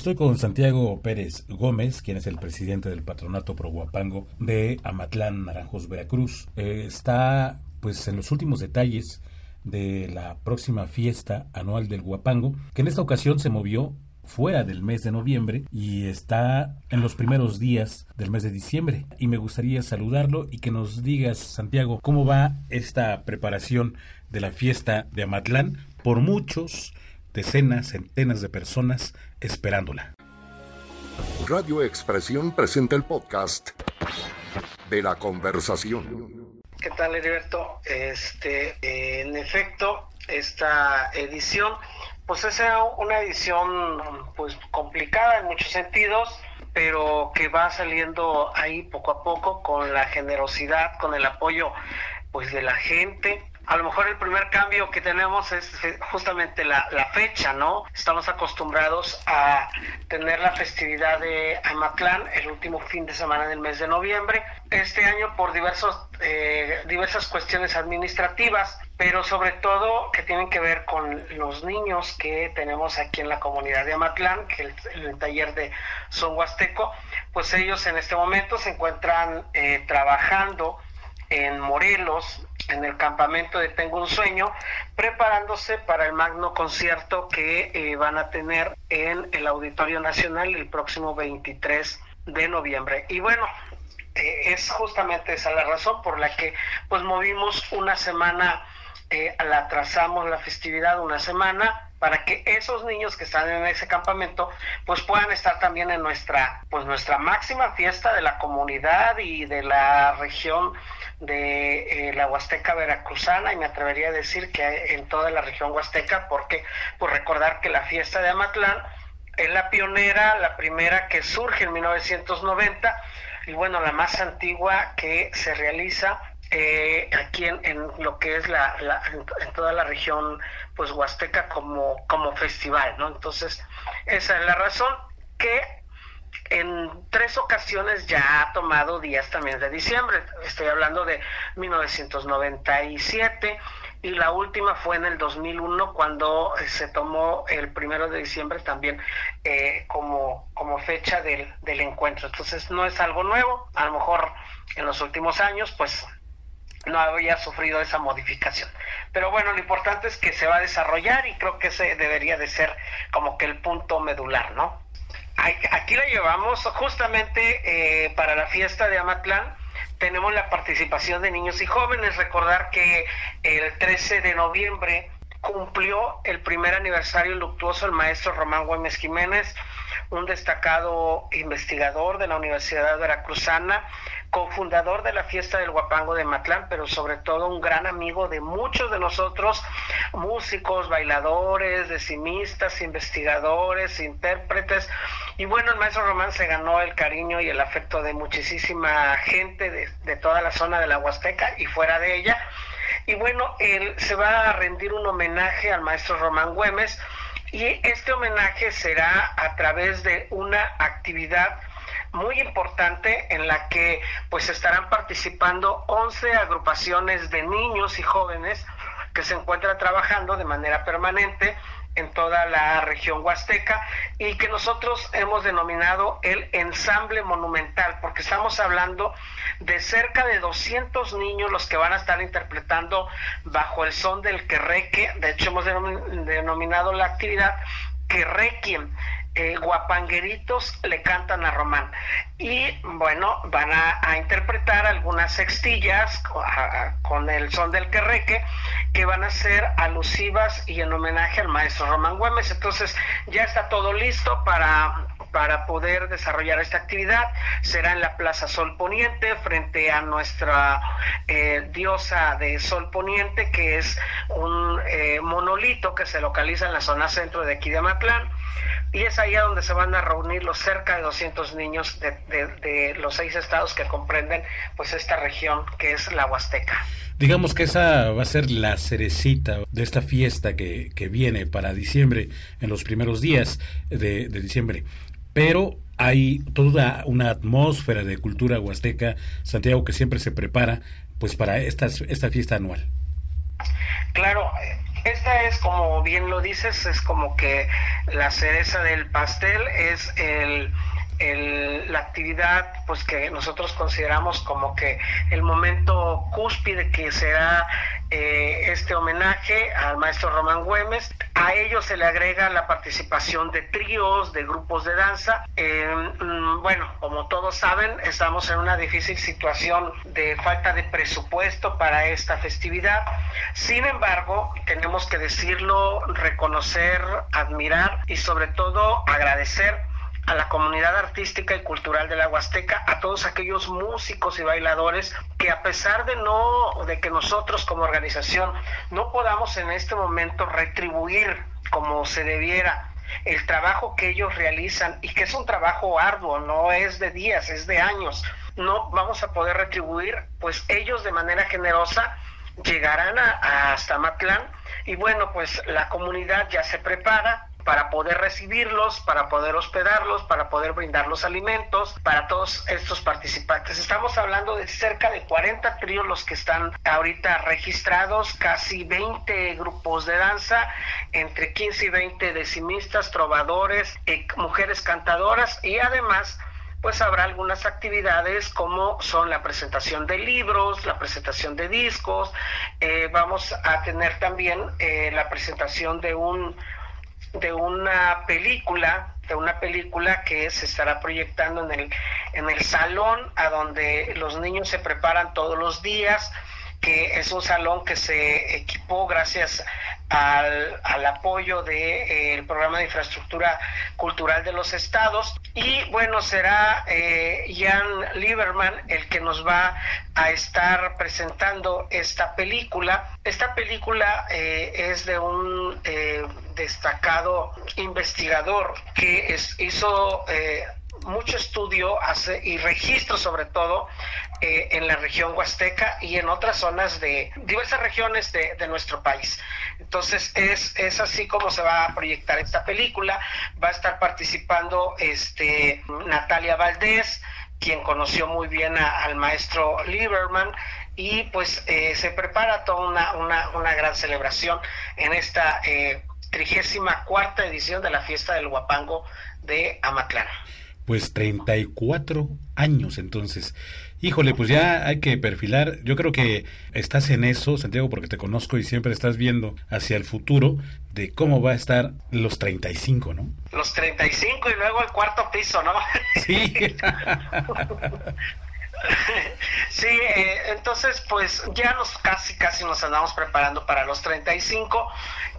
Estoy con Santiago Pérez Gómez, quien es el presidente del patronato Pro Guapango de Amatlán, Naranjos, Veracruz. Eh, está pues en los últimos detalles de la próxima fiesta anual del Guapango, que en esta ocasión se movió fuera del mes de noviembre y está en los primeros días del mes de diciembre. Y me gustaría saludarlo y que nos digas, Santiago, cómo va esta preparación de la fiesta de Amatlán por muchos, decenas, centenas de personas esperándola. Radio Expresión presenta el podcast de la conversación. ¿Qué tal, Heriberto? Este, en efecto, esta edición pues es una edición pues complicada en muchos sentidos, pero que va saliendo ahí poco a poco con la generosidad, con el apoyo pues de la gente. A lo mejor el primer cambio que tenemos es justamente la, fecha, ¿no? Estamos acostumbrados a tener la festividad de Amatlán el último fin de semana del mes de noviembre. Este año por diversos, eh, diversas cuestiones administrativas pero sobre todo que tienen que ver con los niños que tenemos aquí en la comunidad de Amatlán, que el, el taller de Son Huasteco, pues ellos en este momento se encuentran eh, trabajando en Morelos, en el campamento de Tengo un Sueño, preparándose para el magno concierto que eh, van a tener en el Auditorio Nacional el próximo 23 de noviembre. Y bueno, eh, es justamente esa la razón por la que pues movimos una semana eh, la atrasamos la festividad una semana para que esos niños que están en ese campamento pues puedan estar también en nuestra pues nuestra máxima fiesta de la comunidad y de la región de eh, la Huasteca Veracruzana y me atrevería a decir que en toda la región Huasteca porque pues recordar que la fiesta de Amatlán es la pionera, la primera que surge en 1990 y bueno, la más antigua que se realiza eh, aquí en, lo que es la, en, toda la región pues huasteca como, como festival, ¿no? Entonces, esa es la razón que en tres ocasiones ya ha tomado días también de diciembre. Estoy hablando de 1997 y la última fue en el 2001 cuando se tomó el primero de diciembre también eh, como, como fecha del, del encuentro. Entonces no es algo nuevo, a lo mejor en los últimos años pues no había sufrido esa modificación. Pero bueno, lo importante es que se va a desarrollar y creo que ese debería de ser como que el punto medular, ¿no? Aquí la llevamos justamente eh, para la fiesta de Amatlán. Tenemos la participación de niños y jóvenes. Recordar que el 13 de noviembre cumplió el primer aniversario luctuoso el maestro Román Güemes Jiménez, un destacado investigador de la Universidad Veracruzana, cofundador de la fiesta del Guapango de Matlán, pero sobre todo un gran amigo de muchos de nosotros, músicos, bailadores, decimistas, investigadores, intérpretes. Y bueno, el maestro Román se ganó el cariño y el afecto de muchísima gente de, toda la zona de la Huasteca y fuera de ella. Y bueno, él se va a rendir un homenaje al maestro Román Güemes y este homenaje será a través de una actividad muy importante en la que pues estarán participando 11 agrupaciones de niños y jóvenes que se encuentran trabajando de manera permanente en toda la región huasteca y que nosotros hemos denominado el ensamble monumental, porque estamos hablando de cerca de 200 niños los que van a estar interpretando bajo el son del querreque, de hecho hemos denominado la actividad querrequiem, eh, guapangueritos le cantan a Román. Y bueno, van a, interpretar algunas sextillas con el son del querreque que van a ser alusivas y en homenaje al maestro Román Güemes. Entonces ya está todo listo para para poder desarrollar esta actividad. Será en la Plaza Sol Poniente, frente a nuestra eh, diosa de Sol Poniente, que es un eh, monolito que se localiza en la zona centro de aquí de Matlán y es allá donde se van a reunir los cerca de 200 niños de, los seis estados que comprenden pues esta región que es la Huasteca. Digamos que esa va a ser la cerecita de esta fiesta que, que viene para diciembre, en los primeros días de, de diciembre. Pero hay toda una atmósfera de cultura huasteca, Santiago, que siempre se prepara pues para esta, esta fiesta anual. Claro, Esta es, como bien lo dices, es como que la cereza del pastel es el la actividad pues que nosotros consideramos como que el momento cúspide que será eh, este homenaje al maestro Román Güemes. A ello se le agrega la participación de tríos, de grupos de danza. Mm, bueno, como todos saben, estamos en una difícil situación de falta de presupuesto para esta festividad. Sin embargo, tenemos que decirlo, reconocer, admirar y sobre todo agradecer a la comunidad artística y cultural de la Huasteca, a todos aquellos músicos y bailadores que a pesar de no de que nosotros como organización no podamos en este momento retribuir como se debiera el trabajo que ellos realizan y que es un trabajo arduo, no es de días, es de años. No vamos a poder retribuir, pues ellos de manera generosa llegarán a, hasta Matlán y bueno, pues la comunidad ya se prepara, para poder recibirlos, para poder hospedarlos, para poder brindar los alimentos para todos estos participantes. Estamos hablando de cerca de 40 tríos los que están ahorita registrados, casi 20 grupos de danza, entre 15 y 20 decimistas, trovadores, eh, mujeres cantadoras y además pues habrá algunas actividades como son la presentación de libros, la presentación de discos, eh, vamos a tener también eh, la presentación de un de una película, de una película que se estará proyectando en el, en el salón a donde los niños se preparan todos los días, que es un salón que se equipó gracias al, al apoyo del de, eh, programa de infraestructura cultural de los estados. Y bueno, será eh, Jan Lieberman el que nos va a estar presentando esta película. Esta película eh, es de un destacado investigador que es, hizo mucho estudio hace, y registro sobre todo eh, en la región huasteca y en otras zonas de diversas regiones de, nuestro país. Entonces es, es así como se va a proyectar esta película. Va a estar participando este, Natalia Valdés, quien conoció muy bien al maestro Lieberman y pues eh, se prepara toda una, una, una, gran celebración en esta eh, trigésima cuarta edición de la fiesta del Huapango de Amatlán pues 34 años entonces. Híjole, pues ya hay que perfilar. Yo creo que estás en eso, Santiago, porque te conozco y siempre estás viendo hacia el futuro de cómo va a estar los 35, ¿no? Los 35 y luego el cuarto piso, ¿no? Sí. sí, eh, entonces pues ya nos casi casi nos andamos preparando para los 35.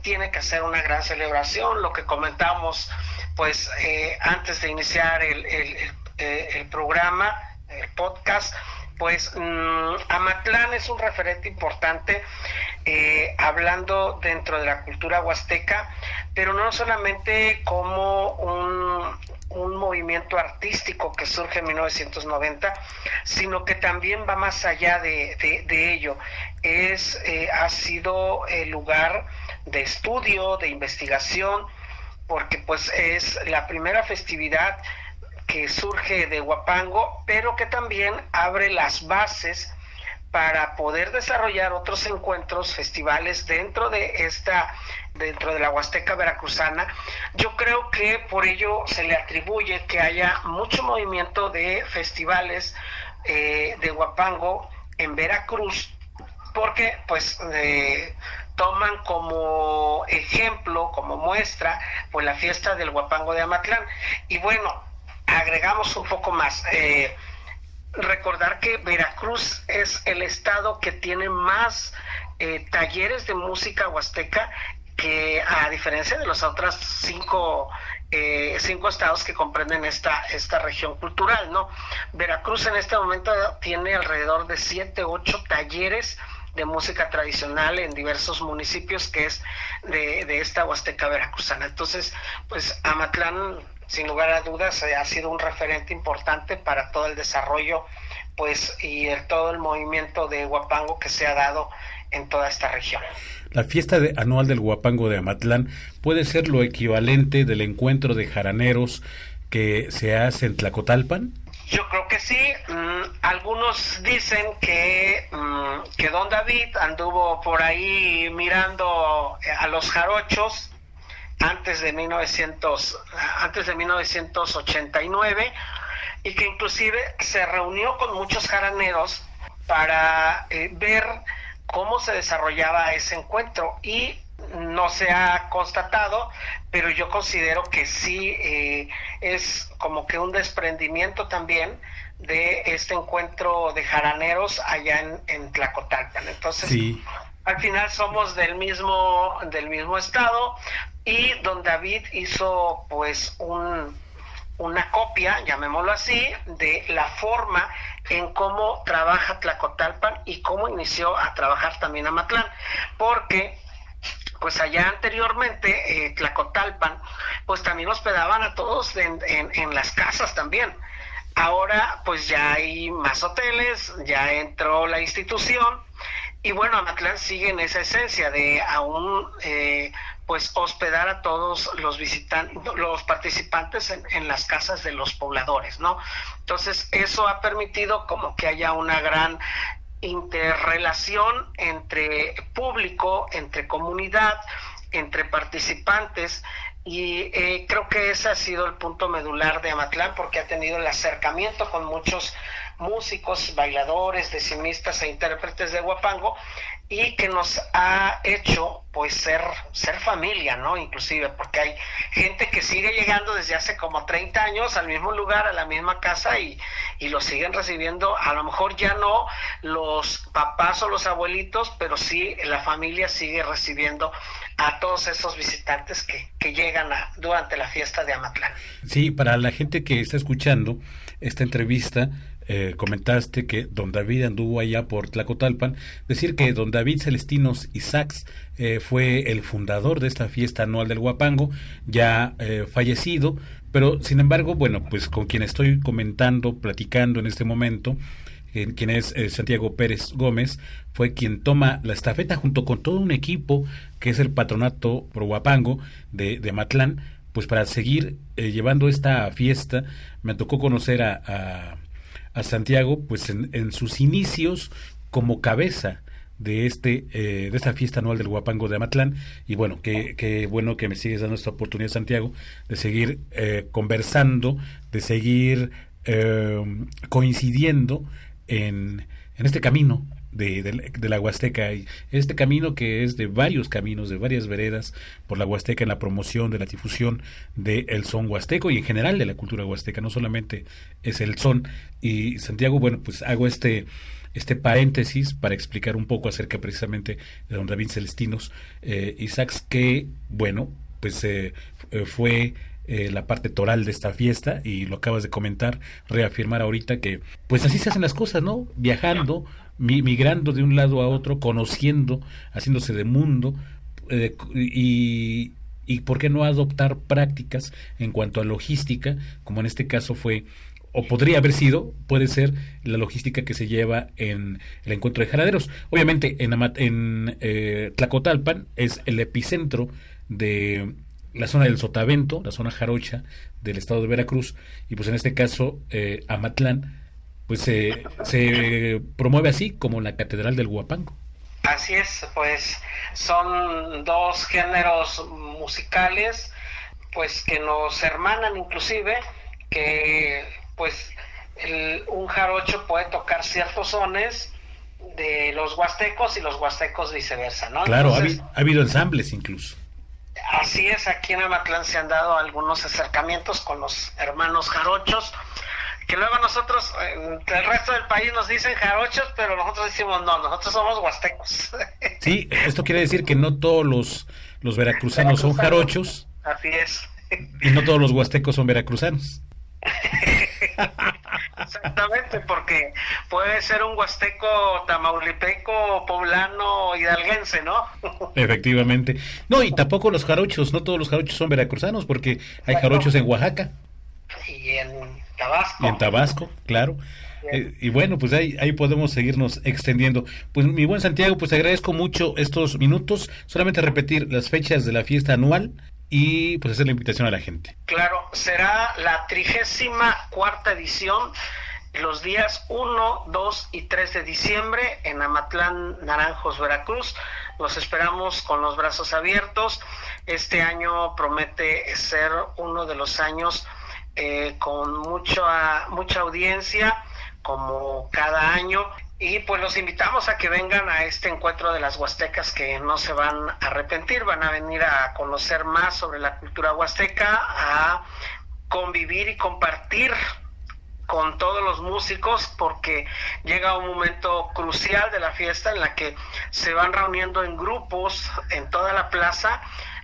Tiene que ser una gran celebración, lo que comentamos pues eh, antes de iniciar el, eh, programa, el podcast, pues mm, Amatlán es un referente importante eh, hablando dentro de la cultura huasteca, pero no solamente como un, movimiento artístico que surge en 1990, sino que también va más allá de, ello. Es, ha sido el lugar de estudio, de investigación, porque pues es la primera festividad que surge de Huapango, pero que también abre las bases para poder desarrollar otros encuentros, festivales dentro de esta, dentro de la Huasteca Veracruzana. Yo creo que por ello se le atribuye que haya mucho movimiento de festivales eh, de Huapango en Veracruz, porque pues eh, toman como ejemplo, como muestra, pues la fiesta del Huapango de Amatlán. Y bueno, agregamos un poco más. Eh, recordar que Veracruz es el estado que tiene más eh, talleres de música huasteca que a diferencia de los otros cinco eh, cinco estados que comprenden esta, esta región cultural, ¿no? Veracruz en este momento tiene alrededor de siete, ocho talleres de música tradicional en diversos municipios que es de, esta Huasteca Veracruzana. Entonces, pues Amatlán, sin lugar a dudas, eh, ha sido un referente importante para todo el desarrollo pues y el, todo el movimiento de Huapango que se ha dado en toda esta región. La fiesta anual del Huapango de Amatlán puede ser lo equivalente del encuentro de jaraneros que se hace en Tlacotalpan. Yo creo que sí. Mm, algunos dicen que, mm, que don David anduvo por ahí mirando a los jarochos antes de 1900, antes de 1989 y que inclusive se reunió con muchos jaraneros para eh, ver cómo se desarrollaba ese encuentro y no se ha constatado, pero yo considero que sí eh, es como que un desprendimiento también de este encuentro de jaraneros allá en, en Tlacotalpan. Entonces, al final somos del mismo, del mismo estado y don David hizo pues un, una copia, llamémoslo así, de la forma en cómo trabaja Tlacotalpan y cómo inició a trabajar también Amatlán, porque pues allá anteriormente, eh, Tlacotalpan, pues también hospedaban a todos en, en, las casas también. Ahora pues ya hay más hoteles, ya entró la institución y bueno, Amatlán sigue en esa esencia de aún eh, pues hospedar a todos los visitantes, los participantes en, en, las casas de los pobladores, ¿no? Entonces eso ha permitido como que haya una gran interrelación entre público, entre comunidad, entre participantes y eh, creo que ese ha sido el punto medular de Amatlán porque ha tenido el acercamiento con muchos músicos, bailadores, decimistas e intérpretes de Huapango y que nos ha hecho pues ser ser familia, ¿no? Inclusive porque hay gente que sigue llegando desde hace como 30 años al mismo lugar, a la misma casa y, y lo siguen recibiendo, a lo mejor ya no los papás o los abuelitos, pero sí la familia sigue recibiendo a todos esos visitantes que, que llegan a, durante la fiesta de Amatlán. Sí, para la gente que está escuchando esta entrevista, eh, comentaste que don David anduvo allá por Tlacotalpan, decir que don David Celestinos Isaacs eh, fue el fundador de esta fiesta anual del Huapango, ya eh, fallecido, pero sin embargo, bueno, pues con quien estoy comentando, platicando en este momento, quien es Santiago Pérez Gómez, fue quien toma la estafeta junto con todo un equipo que es el patronato pro Huapango de, de Matlán, pues para seguir llevando esta fiesta, me tocó conocer a a Santiago pues en, sus inicios como cabeza de este eh, de esta fiesta anual del Guapango de Amatlán. Y bueno qué bueno que me sigues dando esta oportunidad Santiago de seguir eh, conversando de seguir eh, coincidiendo en, en este camino de, la Huasteca. Este camino que es de varios caminos, de varias veredas por la Huasteca en la promoción de la difusión del son huasteco y en general de la cultura huasteca, no solamente es el son. Y Santiago, bueno, pues hago este este paréntesis para explicar un poco acerca precisamente de don David Celestinos eh, Isaacs, que, bueno, pues eh, eh, fue la parte toral de esta fiesta y lo acabas de comentar, reafirmar ahorita que pues así se hacen las cosas, ¿no? Viajando, migrando de un lado a otro, conociendo, haciéndose de mundo eh, y, y por qué no adoptar prácticas en cuanto a logística, como en este caso fue o podría haber sido, puede ser la logística que se lleva en el encuentro de jaraderos. Obviamente en, en eh, Tlacotalpan es el epicentro de la zona del Sotavento, la zona jarocha del estado de Veracruz, y pues en este caso eh, Amatlán pues se, se promueve así como la Catedral del Huapango. Así es, pues son dos géneros musicales pues que nos hermanan inclusive, que pues un jarocho puede tocar ciertos sones de los huastecos y los huastecos viceversa, ¿no? Claro, ha, habido ensambles incluso. Así es, aquí en Amatlán se han dado algunos acercamientos con los hermanos jarochos, que luego nosotros, el resto del país nos dicen jarochos, pero nosotros decimos no, nosotros somos huastecos. Sí, esto quiere decir que no todos los, los veracruzanos son jarochos. Así es. Y no todos los huastecos son veracruzanos. Exactamente, porque puede ser un huasteco tamaulipeco, poblano, hidalguense, ¿no? Efectivamente. No, y tampoco los jarochos, no todos los jarochos son veracruzanos, porque hay jarochos en Oaxaca. Y en Tabasco. en Tabasco, claro. Eh, y bueno, pues ahí, ahí podemos seguirnos extendiendo. Pues mi buen Santiago, pues te agradezco mucho estos minutos. Solamente repetir las fechas de la fiesta anual y pues hacer la invitación a la gente. Claro, será la trigésima cuarta edición los días 1, 2 y 3 de diciembre en Amatlán, Naranjos, Veracruz. Los esperamos con los brazos abiertos. Este año promete ser uno de los años eh, con mucha, mucha audiencia, como cada año. Y pues los invitamos a que vengan a este encuentro de las Huastecas que no se van a arrepentir, van a venir a conocer más sobre la cultura huasteca, a convivir y compartir con todos los músicos porque llega un momento crucial de la fiesta en la que se van reuniendo en grupos en toda la plaza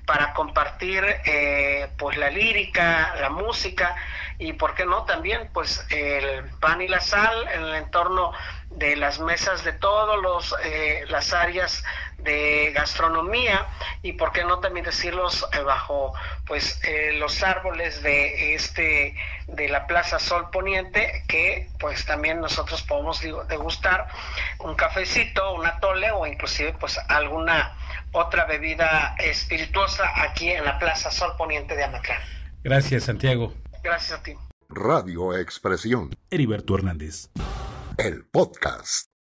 para compartir eh, pues la lírica, la música y por qué no también pues el pan y la sal en el entorno de las mesas de todos los eh, las áreas de gastronomía y por qué no también decirlos eh, bajo pues eh, los árboles de este de la Plaza Sol Poniente que pues también nosotros podemos degustar un cafecito, una tole o inclusive pues alguna otra bebida espirituosa aquí en la Plaza Sol Poniente de Amatlán. Gracias, Santiago. Gracias a ti. Radio Expresión. Heriberto Hernández. El podcast.